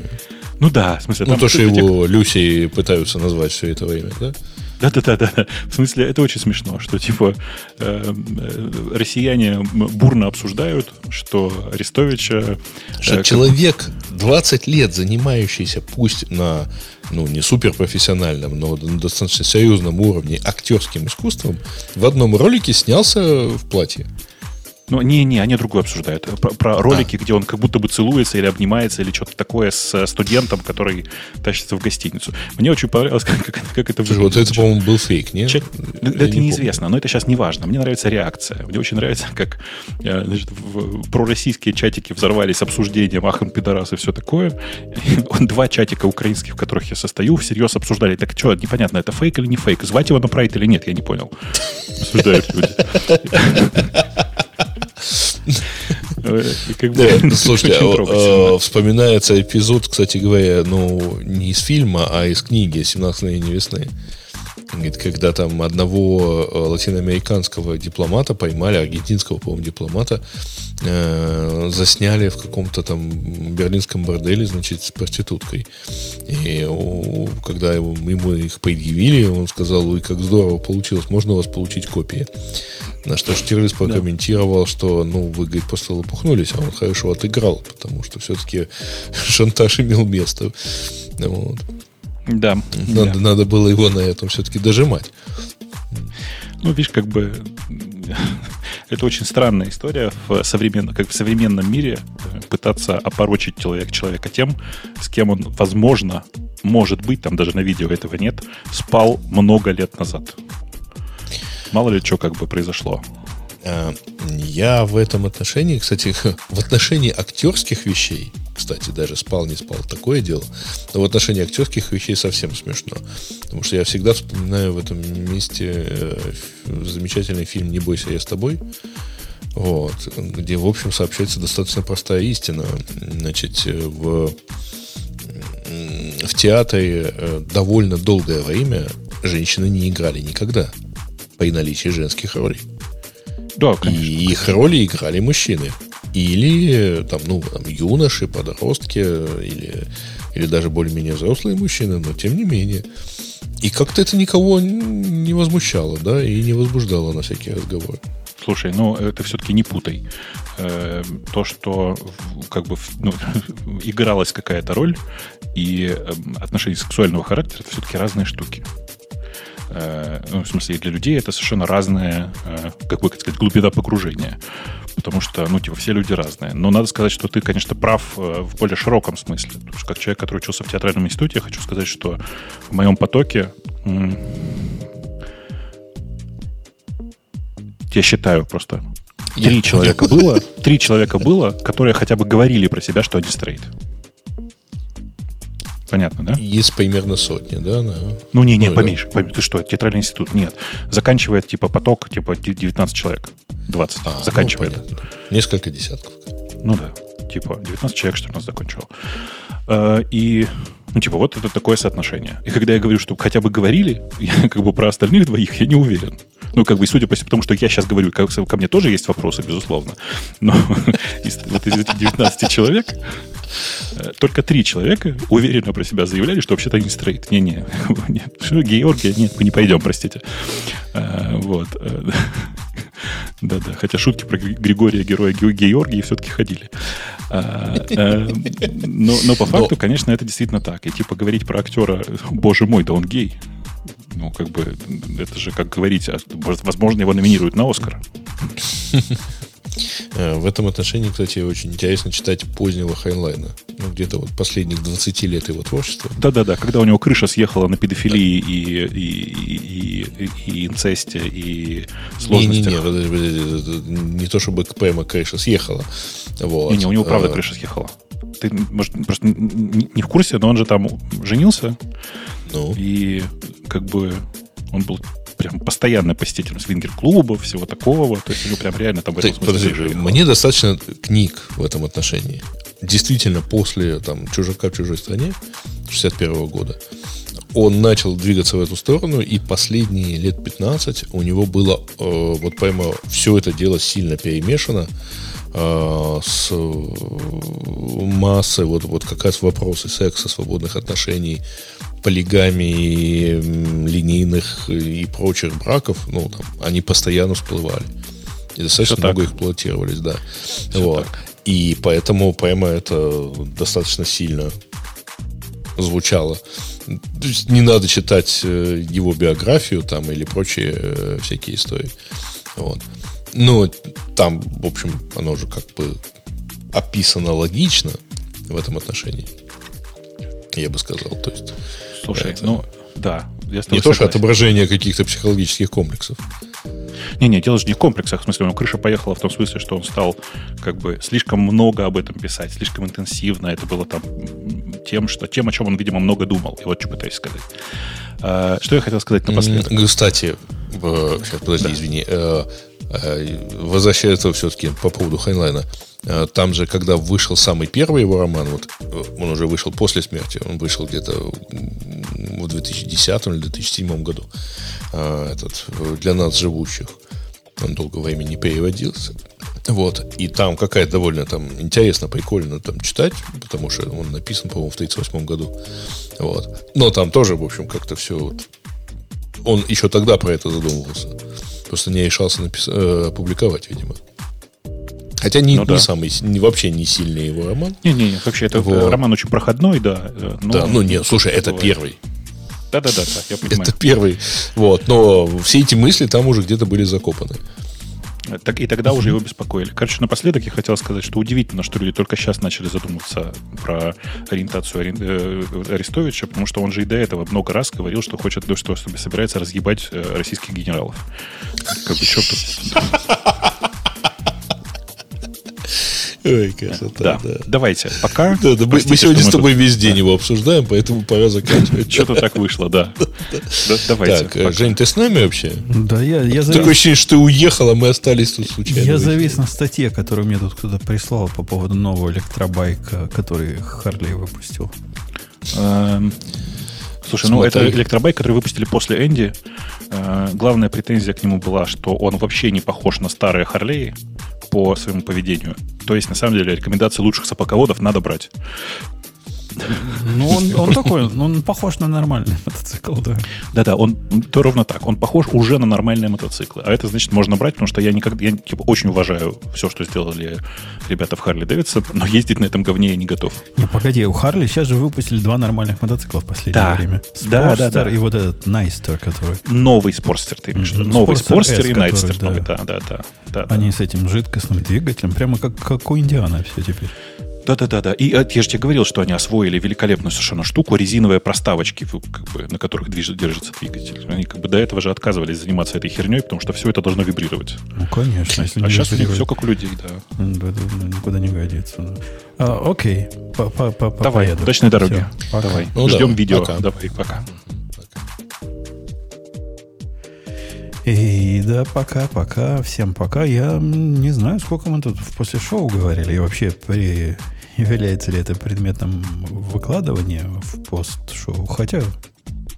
Ну да, в смысле, Ну, то, что его Люси пытаются назвать все это время, да? Да-да-да-да. В смысле, это очень смешно, что типа э, э, россияне бурно обсуждают, что Арестовича... Что э, человек 20 лет занимающийся, пусть на, ну, не суперпрофессиональном, но на достаточно серьезном уровне актерским искусством, в одном ролике снялся в платье. Ну, не-не, они другое обсуждают. Про, про ролики, где он как будто бы целуется или обнимается, или что-то такое с э, студентом, который тащится в гостиницу. Мне очень понравилось, как, как, как это Слушай, вот это, по-моему, был фейк, нет? Я да не это помню. неизвестно, но это сейчас не важно. Мне нравится реакция. Мне очень нравится, как э, значит, в- пророссийские чатики взорвались обсуждением «Ахам, пидорас» и все такое. Два чатика украинских, в которых я состою, всерьез обсуждали. Так что, непонятно, это фейк или не фейк? Звать его на прайд или нет? Я не понял. Обсуждают люди. Э, как бы, ну, слушайте, а, а, вспоминается эпизод, кстати говоря, ну, не из фильма, а из книги «17 мгновений весны». Говорит, когда там одного э, латиноамериканского дипломата поймали, аргентинского, по-моему, дипломата, э, засняли в каком-то там берлинском борделе, значит, с проституткой. И когда его- ему их предъявили, он сказал, ой, как здорово получилось, можно у вас получить копии? На что Штирлиц прокомментировал, что, ну, вы, говорит, просто лопухнулись, а он хорошо отыграл, потому что все-таки шантаж имел место. Вот. Да. Надо, да. надо было его на этом все-таки дожимать. Ну, видишь, как бы это очень странная история в современном, как в современном мире э, пытаться опорочить человек, человека тем, с кем он, возможно, может быть, там даже на видео этого нет, спал много лет назад. Мало ли что как бы произошло. А, Я в этом отношении, кстати, в отношении актерских вещей, кстати, даже спал, не спал, такое дело, но в отношении актерских вещей совсем смешно. Потому что я всегда вспоминаю в этом месте э, замечательный фильм «Не бойся, я с тобой», вот, где, в общем, сообщается достаточно простая истина. Значит, э, в, в театре э, довольно долгое время женщины не играли никогда. при наличии женских ролей. Да, конечно. И их роли играли мужчины. Или там, ну, там, юноши, подростки, или, или даже более-менее взрослые мужчины, но тем не менее. И как-то это никого не возмущало, да, и не возбуждало на всякие разговоры. Слушай, ну это все-таки не путай. Э, то, что как бы ну, игралась какая-то роль, и эм, отношения сексуального характера это все-таки разные штуки. Э, ну, в смысле, для людей это совершенно разная, э, как бы сказать, глубина погружения. Потому что, ну, типа, все люди разные. Но надо сказать, что ты, конечно, прав э, в более широком смысле. Потому что как человек, который учился в театральном институте, я хочу сказать, что в моем потоке я считаю просто три человека было, три человека было, которые хотя бы говорили про себя, что они стрейт. Понятно, да? Есть примерно сотни, да? да. Ну, не, не, ну, поменьше. Да. Ты что, театральный институт? Нет. Заканчивает, типа, поток, типа, 19 человек. 20. А, ну, заканчивает. Ну, Несколько десятков. Ну, да. Типа, 19 человек, что у нас закончил. А, и, ну, типа, вот это такое соотношение. И когда я говорю, что хотя бы говорили, я как бы про остальных двоих я не уверен. Ну, как бы, судя по тому, что я сейчас говорю, ко, ко мне тоже есть вопросы, безусловно. Но из, вот из этих 19 человек Э, только три человека уверенно про себя заявляли, что вообще-то они стрейт. Не-не, нет. Георгия, нет, мы не пойдем, простите. Э, вот. Э, да-да, хотя шутки про Григория, героя Георгии, все-таки ходили. Но, но по факту, но... конечно, это действительно так. И типа говорить про актера, боже мой, да он гей. Ну, как бы, это же как говорить, возможно, его номинируют на Оскар. Э, в этом отношении, кстати, очень интересно читать позднего Хайнлайна. Ну, где-то вот последних 20 лет его творчества. Да-да-да, когда у него крыша съехала на педофилии и, и, и, и инцесте, и сложностях. Не-не-не, не то чтобы прямо крыша съехала. Вот. Не-не, у него правда а... крыша съехала. Ты, может, просто не в курсе, но он же там женился. Ну. И как бы он был прям постоянный посетитель свингер-клубов, всего такого. То есть у него прям реально там в этом смысле подожди, Мне достаточно книг в этом отношении. Действительно, после там, «Чужака в чужой стране» 61 года он начал двигаться в эту сторону, и последние лет 15 у него было э, вот прямо все это дело сильно перемешано э, с массой вот, вот как раз вопросы секса, свободных отношений, полигамии, линейных и прочих браков, ну, там, они постоянно всплывали. И достаточно Все много так. эксплуатировались, да. вот. И поэтому прямо это достаточно сильно звучало. То есть не надо читать э, его биографию там или прочие э, всякие истории. Вот. Но там, в общем, оно уже как бы описано логично в этом отношении. Я бы сказал. То есть Слушай, это... ну, да. Я не то, что отображение каких-то психологических комплексов. Не-не, дело же не в комплексах. В смысле, у него крыша поехала в том смысле, что он стал как бы слишком много об этом писать, слишком интенсивно. Это было там тем, что, тем о чем он, видимо, много думал. И вот что пытаюсь сказать. А, что я хотел сказать напоследок? Кстати, сейчас, подожди, да. извини. Э, э, возвращается все-таки по поводу Хайнлайна. Э, там же, когда вышел самый первый его роман, вот он уже вышел после смерти, он вышел где-то в 2010 или 2007 году, этот, для нас живущих. Он долго времени не переводился. Вот. И там какая-то довольно там интересно, прикольно там читать, потому что он написан, по-моему, в 1938 году. Вот. Но там тоже, в общем, как-то все вот... Он еще тогда про это задумывался. Просто не решался напис... э, опубликовать, видимо. Хотя не, ну, да. не самый, не, вообще не сильный его роман. Не-не-не, вообще это вот. роман очень проходной, да. Э, но... Да, ну нет, слушай, это бывает. первый. Да-да-да, я понимаю. Это первый. Вот, но все эти мысли там уже где-то были закопаны. Так, и тогда уже его беспокоили. Короче, напоследок я хотел сказать, что удивительно, что люди только сейчас начали задумываться про ориентацию Ори... Э, Арестовича, потому что он же и до этого много раз говорил, что хочет, что собирается разъебать э, российских генералов. Как бы черт Ой, красота, да. да. Давайте, пока. Да, да, мы, мы сегодня с тобой тут... весь день да. его обсуждаем, поэтому пора заканчивать. Что-то так вышло, да. Давайте. Так, Жень, ты с нами вообще? Да, я, я завис... Такое ощущение, что ты уехал, а мы остались тут случайно. Я завис на статье, которую мне тут кто-то прислал по поводу нового электробайка, который Харлей выпустил. Эм, слушай, ну это электробайк, который выпустили после Энди. Э, главная претензия к нему была, что он вообще не похож на старые Харлеи по своему поведению. То есть, на самом деле, рекомендации лучших сапоководов надо брать. Ну, он, он такой, он похож на нормальный мотоцикл, да. Да-да, он то ровно так. Он похож уже на нормальные мотоциклы. А это значит, можно брать, потому что я никогда, я типа, очень уважаю все, что сделали ребята в Харли Дэвидсон, но ездить на этом говне я не готов. Не, погоди, у Харли сейчас же выпустили два нормальных мотоцикла в последнее Да. время. Да, да, да. и вот этот Найстер, который. Новый спорстер, ты имеешь в виду? Новый Спорстер спорстер и Найтстер. да. новый, Да, да, да. да, да. Они с этим жидкостным двигателем, прямо как, как у Индиана все теперь. Да-да-да-да. И э, я же тебе говорил, что они освоили великолепную совершенно штуку, резиновые проставочки, как бы, на которых движ- держится двигатель. Они как бы до этого же отказывались заниматься этой херней, потому что все это должно вибрировать. Ну, конечно. Если а сейчас у них все как у людей, да. м, да, да, да, никуда не годится. А, окей. Давай, удачной дороги. Давай. Ну, Ждем видео. Давай, пока. И да, пока, пока, всем пока. Я не знаю, сколько мы тут после шоу говорили, и вообще при... является ли это предметом выкладывания в пост-шоу. Хотя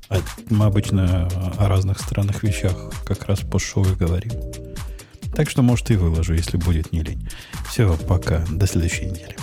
а, мы обычно о разных странных вещах как раз пост-шоу и говорим. Так что, может, и выложу, если будет не лень. Все, пока. До следующей недели.